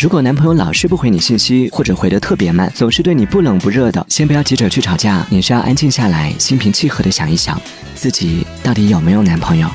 如果男朋友老是不回你信息或者回的特别慢总是对你不冷不热的先不要急着去吵架你需要安静下来心平气和的想一想自己到底有没有男朋友。